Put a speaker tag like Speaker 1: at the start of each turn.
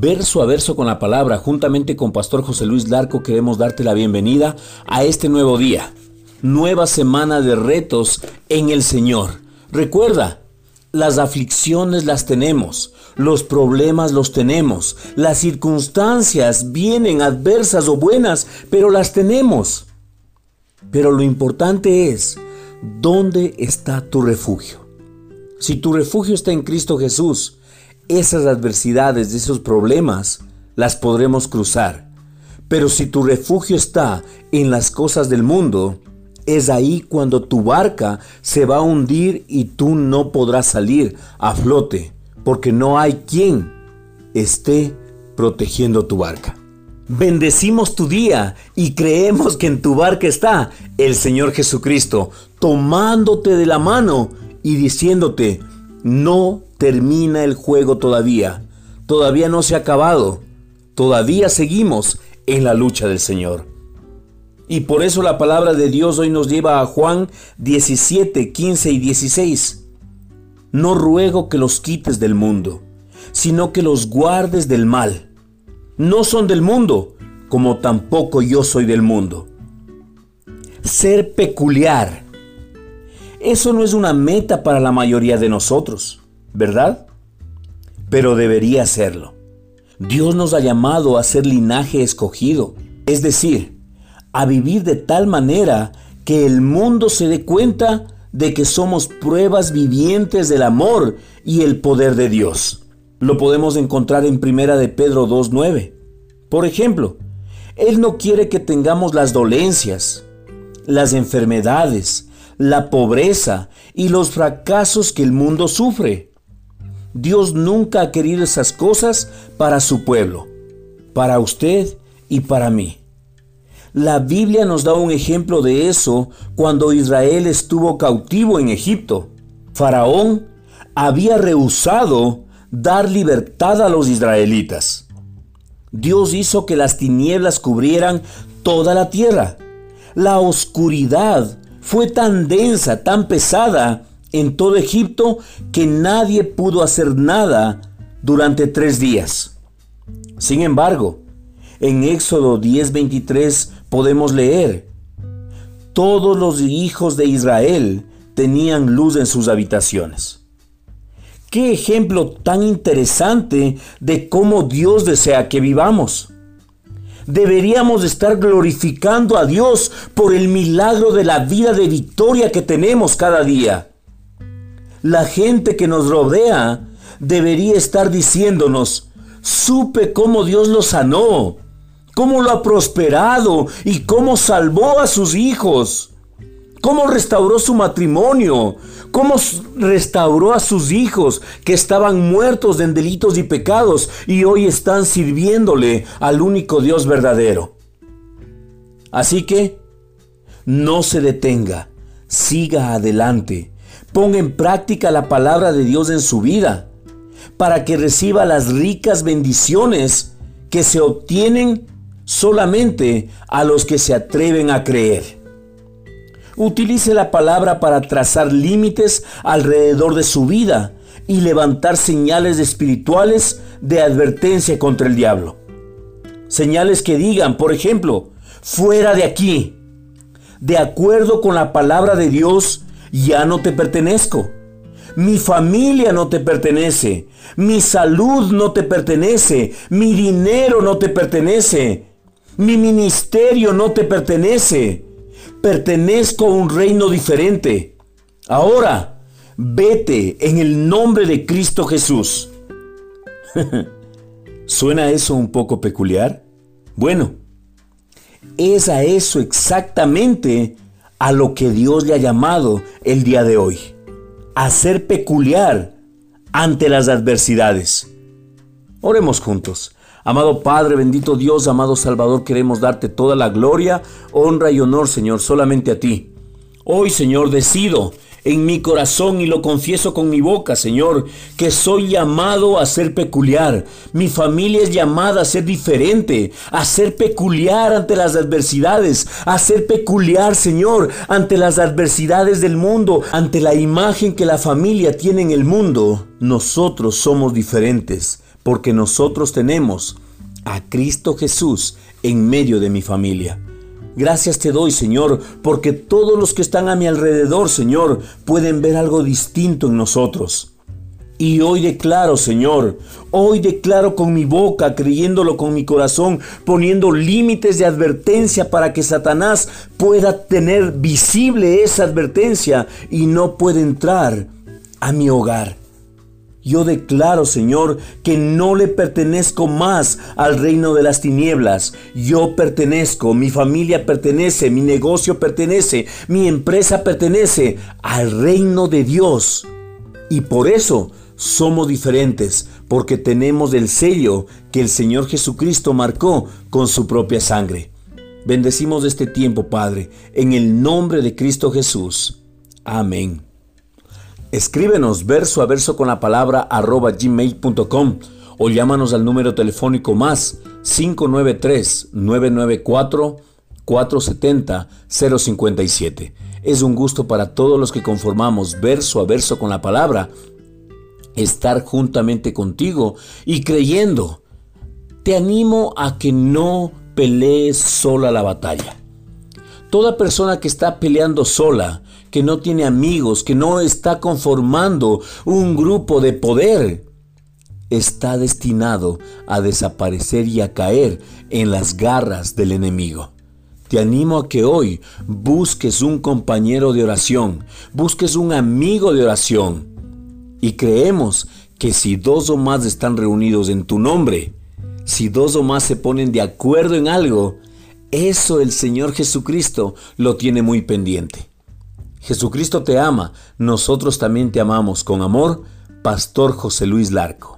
Speaker 1: verso a verso con la palabra, juntamente con Pastor José Luis Larco, queremos darte la bienvenida a este nuevo día, nueva semana de retos en el Señor. Recuerda, las aflicciones las tenemos, los problemas los tenemos, las circunstancias vienen adversas o buenas, pero las tenemos. Pero lo importante es, ¿dónde está tu refugio? Si tu refugio está en Cristo Jesús, esas adversidades, esos problemas, las podremos cruzar. Pero si tu refugio está en las cosas del mundo, es ahí cuando tu barca se va a hundir y tú no podrás salir a flote, porque no hay quien esté protegiendo tu barca. Bendecimos tu día y creemos que en tu barca está el Señor Jesucristo, tomándote de la mano y diciéndote, no termina el juego todavía. Todavía no se ha acabado. Todavía seguimos en la lucha del Señor. Y por eso la palabra de Dios hoy nos lleva a Juan 17, 15 y 16. No ruego que los quites del mundo, sino que los guardes del mal. No son del mundo, como tampoco yo soy del mundo. Ser peculiar. Eso no es una meta para la mayoría de nosotros. ¿verdad? Pero debería serlo. Dios nos ha llamado a ser linaje escogido, es decir, a vivir de tal manera que el mundo se dé cuenta de que somos pruebas vivientes del amor y el poder de Dios. Lo podemos encontrar en Primera de Pedro 2:9. Por ejemplo, él no quiere que tengamos las dolencias, las enfermedades, la pobreza y los fracasos que el mundo sufre. Dios nunca ha querido esas cosas para su pueblo, para usted y para mí. La Biblia nos da un ejemplo de eso cuando Israel estuvo cautivo en Egipto. Faraón había rehusado dar libertad a los israelitas. Dios hizo que las tinieblas cubrieran toda la tierra. La oscuridad fue tan densa, tan pesada, en todo Egipto que nadie pudo hacer nada durante tres días. Sin embargo, en Éxodo 10:23 podemos leer, todos los hijos de Israel tenían luz en sus habitaciones. Qué ejemplo tan interesante de cómo Dios desea que vivamos. Deberíamos estar glorificando a Dios por el milagro de la vida de victoria que tenemos cada día. La gente que nos rodea debería estar diciéndonos, supe cómo Dios lo sanó, cómo lo ha prosperado y cómo salvó a sus hijos, cómo restauró su matrimonio, cómo restauró a sus hijos que estaban muertos en delitos y pecados y hoy están sirviéndole al único Dios verdadero. Así que, no se detenga, siga adelante Ponga en práctica la palabra de Dios en su vida para que reciba las ricas bendiciones que se obtienen solamente a los que se atreven a creer. Utilice la palabra para trazar límites alrededor de su vida y levantar señales espirituales de advertencia contra el diablo. Señales que digan, por ejemplo, fuera de aquí. De acuerdo con la palabra de Dios, ya no te pertenezco. Mi familia no te pertenece. Mi salud no te pertenece. Mi dinero no te pertenece. Mi ministerio no te pertenece. Pertenezco a un reino diferente. Ahora, vete en el nombre de Cristo Jesús. ¿Suena eso un poco peculiar? Bueno, es a eso exactamente a lo que Dios le ha llamado el día de hoy, a ser peculiar ante las adversidades. Oremos juntos. Amado Padre, bendito Dios, amado Salvador, queremos darte toda la gloria, honra y honor, Señor, solamente a ti. Hoy, Señor, decido en mi corazón y lo confieso con mi boca, Señor, que soy llamado a ser peculiar. Mi familia es llamada a ser diferente, a ser peculiar ante las adversidades, a ser peculiar, Señor, ante las adversidades del mundo, ante la imagen que la familia tiene en el mundo. Nosotros somos diferentes porque nosotros tenemos a Cristo Jesús en medio de mi familia. Gracias te doy, Señor, porque todos los que están a mi alrededor, Señor, pueden ver algo distinto en nosotros. Y hoy declaro, Señor, hoy declaro con mi boca, creyéndolo con mi corazón, poniendo límites de advertencia para que Satanás pueda tener visible esa advertencia y no pueda entrar a mi hogar. Yo declaro, Señor, que no le pertenezco más al reino de las tinieblas. Yo pertenezco, mi familia pertenece, mi negocio pertenece, mi empresa pertenece al reino de Dios. Y por eso somos diferentes, porque tenemos el sello que el Señor Jesucristo marcó con su propia sangre. Bendecimos este tiempo, Padre, en el nombre de Cristo Jesús. Amén. Escríbenos verso a verso con la palabra arroba gmail.com o llámanos al número telefónico más 593-994-470-057. Es un gusto para todos los que conformamos verso a verso con la palabra estar juntamente contigo y creyendo. Te animo a que no pelees sola la batalla. Toda persona que está peleando sola, que no tiene amigos, que no está conformando un grupo de poder, está destinado a desaparecer y a caer en las garras del enemigo. Te animo a que hoy busques un compañero de oración, busques un amigo de oración. Y creemos que si dos o más están reunidos en tu nombre, si dos o más se ponen de acuerdo en algo, eso el Señor Jesucristo lo tiene muy pendiente. Jesucristo te ama, nosotros también te amamos con amor, Pastor José Luis Larco.